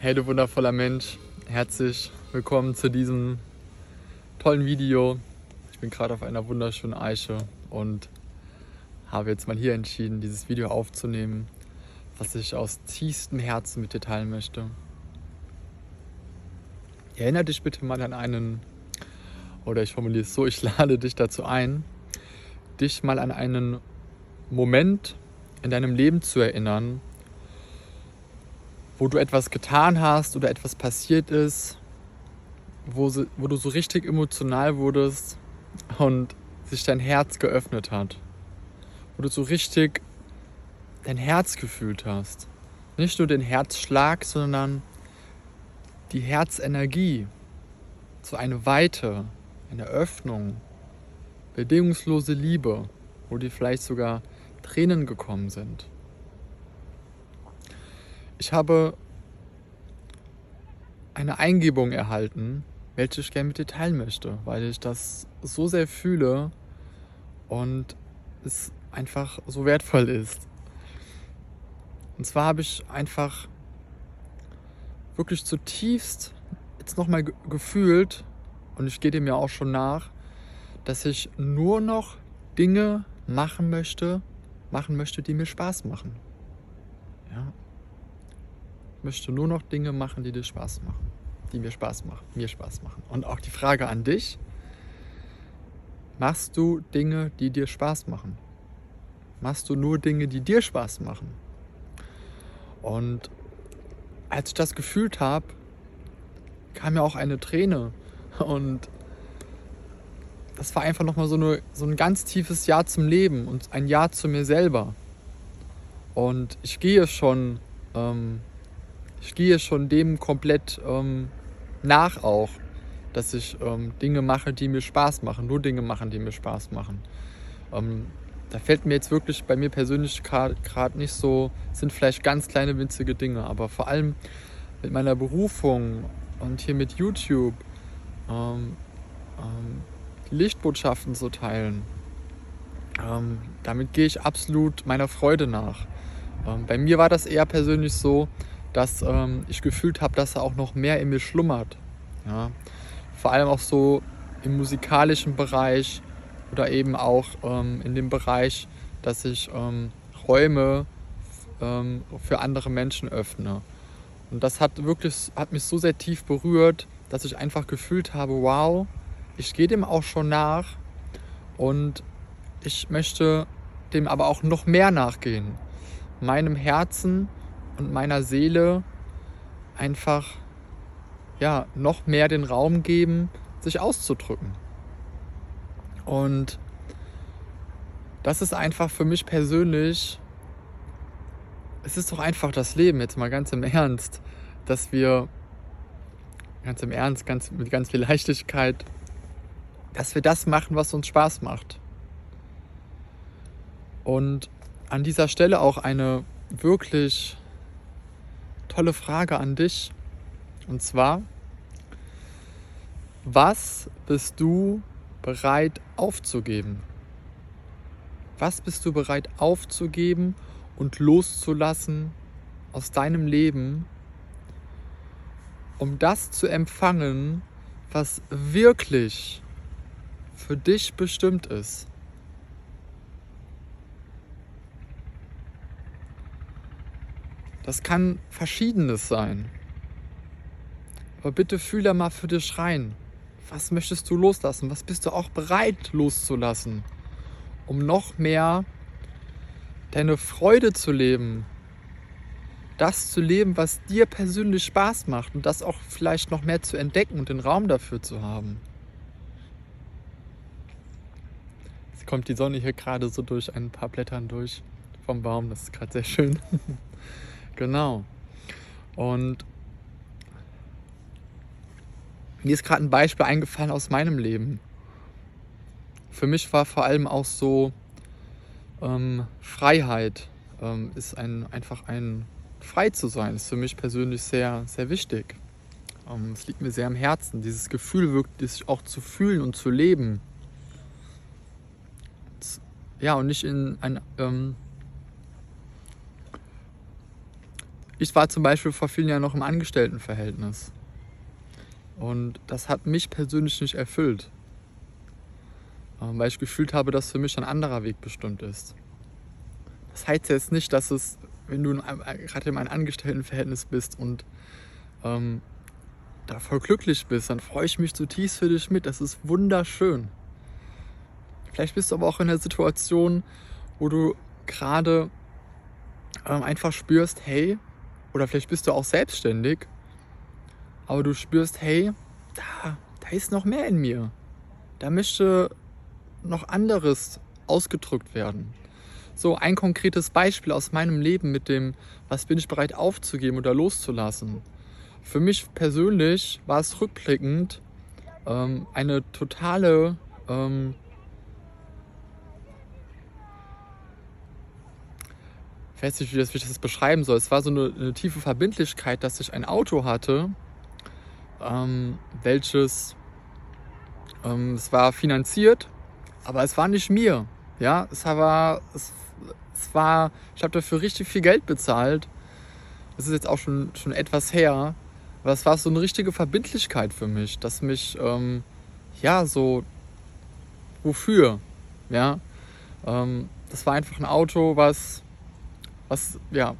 Hey du wundervoller Mensch, herzlich willkommen zu diesem tollen Video. Ich bin gerade auf einer wunderschönen Eiche und habe jetzt mal hier entschieden, dieses Video aufzunehmen, was ich aus tiefstem Herzen mit dir teilen möchte. Erinnere dich bitte mal an einen, oder ich formuliere es so, ich lade dich dazu ein, dich mal an einen Moment in deinem Leben zu erinnern, wo du etwas getan hast oder etwas passiert ist, wo, wo du so richtig emotional wurdest und sich dein Herz geöffnet hat. Wo du so richtig dein Herz gefühlt hast. Nicht nur den Herzschlag, sondern die Herzenergie. So eine Weite, eine Öffnung, bedingungslose Liebe, wo dir vielleicht sogar Tränen gekommen sind. Ich habe eine Eingebung erhalten, welche ich gerne mit dir teilen möchte, weil ich das so sehr fühle und es einfach so wertvoll ist. Und zwar habe ich einfach wirklich zutiefst jetzt nochmal gefühlt, und ich gehe dem ja auch schon nach, dass ich nur noch Dinge machen möchte, machen möchte, die mir Spaß machen. Ja, möchte nur noch Dinge machen, die dir Spaß machen. Die mir Spaß machen, mir Spaß machen. Und auch die Frage an dich, machst du Dinge, die dir Spaß machen? Machst du nur Dinge, die dir Spaß machen? Und als ich das gefühlt habe, kam mir auch eine Träne. Und das war einfach nochmal so, eine, so ein ganz tiefes Ja zum Leben und ein Ja zu mir selber. Und ich gehe schon ähm, ich gehe schon dem komplett ähm, nach auch, dass ich ähm, Dinge mache, die mir Spaß machen, nur Dinge machen, die mir Spaß machen. Ähm, da fällt mir jetzt wirklich bei mir persönlich gerade nicht so, sind vielleicht ganz kleine winzige Dinge, aber vor allem mit meiner Berufung und hier mit YouTube ähm, ähm, Lichtbotschaften zu teilen, ähm, damit gehe ich absolut meiner Freude nach. bei mir war das eher persönlich so, dass ähm, ich gefühlt habe, dass er auch noch mehr in mir schlummert. Ja? Vor allem auch so im musikalischen Bereich oder eben auch ähm, in dem Bereich, dass ich ähm, Räume ähm, für andere Menschen öffne. Und das hat wirklich, hat mich so sehr tief berührt, dass ich einfach gefühlt habe, wow, ich gehe dem auch schon nach und ich möchte dem aber auch noch mehr nachgehen. Meinem Herzen und meiner Seele einfach ja, noch mehr den Raum geben, sich auszudrücken. Und das ist einfach für mich persönlich, es ist doch einfach das Leben, jetzt mal ganz im Ernst, dass wir ganz im Ernst, ganz, mit ganz viel Leichtigkeit, dass wir das machen, was uns Spaß macht. Und an dieser Stelle auch eine wirklich tolle Frage an dich. Und zwar, was bist du bereit aufzugeben? Was bist du bereit aufzugeben und loszulassen aus deinem Leben, um das zu empfangen, was wirklich für dich bestimmt ist? Das kann verschiedenes sein. Aber bitte fühle mal für dich rein. Was möchtest du loslassen? Was bist du auch bereit loszulassen, um noch mehr deine Freude zu leben? Das zu leben, was dir persönlich Spaß macht und das auch vielleicht noch mehr zu entdecken und den Raum dafür zu haben. Jetzt kommt die Sonne hier gerade so durch ein paar Blättern durch vom Baum. Das ist gerade sehr schön. Genau. Und mir ist gerade ein Beispiel eingefallen aus meinem Leben. Für mich war vor allem auch so ähm, Freiheit ähm, ist ein, einfach ein frei zu sein, ist für mich persönlich sehr, sehr wichtig. Ähm, es liegt mir sehr am Herzen, dieses Gefühl wirklich auch zu fühlen und zu leben. Ja, und nicht in ein, ähm, ich war zum Beispiel vor vielen Jahren noch im Angestelltenverhältnis. Und das hat mich persönlich nicht erfüllt. Ähm, weil ich gefühlt habe, dass für mich ein anderer Weg bestimmt ist. Das heißt jetzt nicht, dass es, wenn du gerade in einem Angestelltenverhältnis bist und ähm, da voll glücklich bist, dann freue ich mich zutiefst für dich mit. Das ist wunderschön. Vielleicht bist du aber auch in der Situation, wo du gerade ähm, einfach spürst, hey, oder vielleicht bist du auch selbstständig, aber du spürst, hey, da, da ist noch mehr in mir. Da möchte noch anderes ausgedrückt werden. So ein konkretes Beispiel aus meinem Leben mit dem, was bin ich bereit aufzugeben oder loszulassen. Für mich persönlich war es rückblickend ähm, eine totale ähm, ich weiß nicht, wie, das, wie ich das beschreiben soll. Es war so eine, eine tiefe Verbindlichkeit, dass ich ein Auto hatte, ähm, welches ähm, es war finanziert, aber es war nicht mir. Ja, es war, es, es war, ich habe dafür richtig viel Geld bezahlt. Das ist jetzt auch schon, schon etwas her. Aber es war so eine richtige Verbindlichkeit für mich, dass mich, ähm, ja, so, wofür? Ja, ähm, das war einfach ein Auto, was was, ja,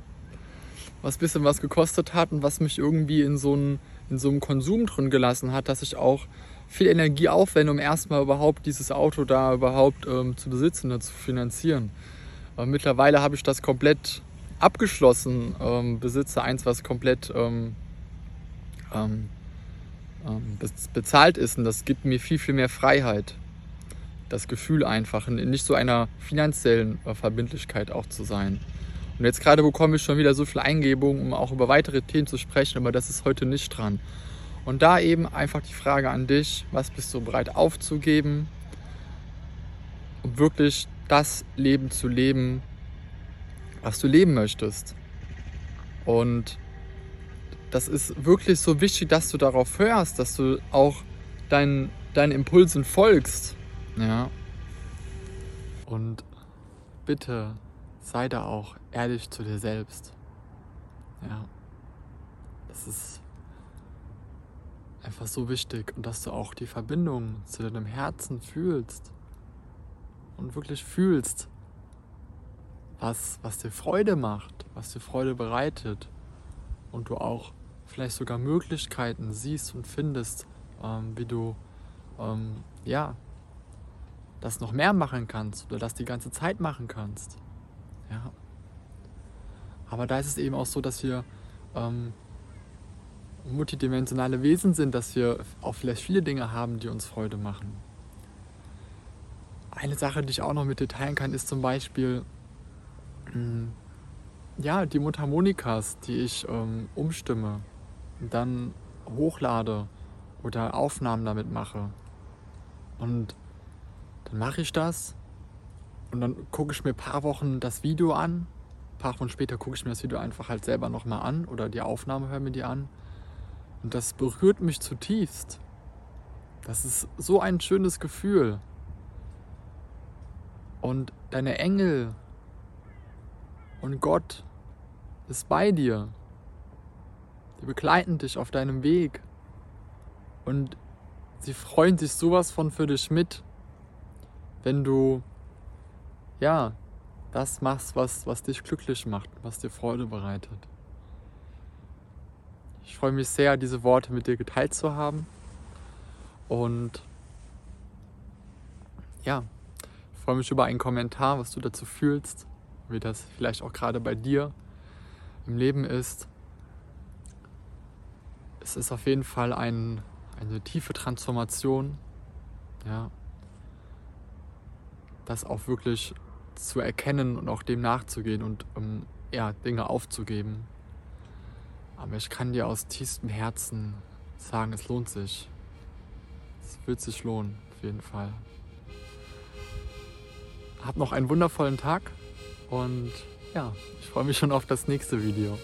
was bisschen was gekostet hat und was mich irgendwie in so, ein, in so einem Konsum drin gelassen hat, dass ich auch viel Energie aufwende, um erstmal überhaupt dieses Auto da überhaupt ähm, zu besitzen und zu finanzieren. Aber mittlerweile habe ich das komplett abgeschlossen, ähm, besitze eins, was komplett ähm, ähm, ähm bezahlt ist und das gibt mir viel, viel mehr Freiheit. Das Gefühl einfach, in nicht so einer finanziellen äh, Verbindlichkeit auch zu sein. Und jetzt gerade bekomme ich schon wieder so viel Eingebung, um auch über weitere Themen zu sprechen, aber das ist heute nicht dran. Und da eben einfach die Frage an dich, was bist du bereit aufzugeben, um wirklich das Leben zu leben, was du leben möchtest. Und das ist wirklich so wichtig, dass du darauf hörst, dass du auch deinen, deinen Impulsen folgst. Ja. Und bitte sei da auch ehrlich zu dir selbst. Ja. Das ist einfach so wichtig und dass du auch die Verbindung zu deinem Herzen fühlst und wirklich fühlst, was, was dir Freude macht, was dir Freude bereitet und du auch vielleicht sogar Möglichkeiten siehst und findest, ähm, wie du ähm, ja das noch mehr machen kannst oder das die ganze Zeit machen kannst. Ja. Aber da ist es eben auch so, dass wir ähm, multidimensionale Wesen sind, dass wir auch vielleicht viele Dinge haben, die uns Freude machen. Eine Sache, die ich auch noch mit dir teilen kann, ist zum Beispiel mh, hm, ja, die Mundharmonikas, die ich ähm, umstimme dann hochlade oder Aufnahmen damit mache. Und dann mache ich das und dann gucke ich mir ein paar Wochen das Video an. Ein paar Wochen später gucke ich mir das Video einfach halt selber nochmal an oder die Aufnahme höre mir die an. Und das berührt mich zutiefst. Das ist so ein schönes Gefühl. Und deine Engel und Gott ist bei dir. Die begleiten dich auf deinem Weg. Und sie freuen sich sowas von für dich mit, wenn du ja, das machst, was, was dich glücklich macht, was dir Freude bereitet. Ich freue mich sehr, diese Worte mit dir geteilt zu haben. Und ja, ich freue mich über einen Kommentar, was du dazu fühlst, wie das vielleicht auch gerade bei dir im Leben ist. Es ist auf jeden Fall ein, eine tiefe Transformation, ja, das auch wirklich zu erkennen und auch dem nachzugehen und um, ja, Dinge aufzugeben. Aber ich kann dir aus tiefstem Herzen sagen, es lohnt sich. Es wird sich lohnen, auf jeden Fall. Hab noch einen wundervollen Tag und ja, ich freue mich schon auf das nächste Video.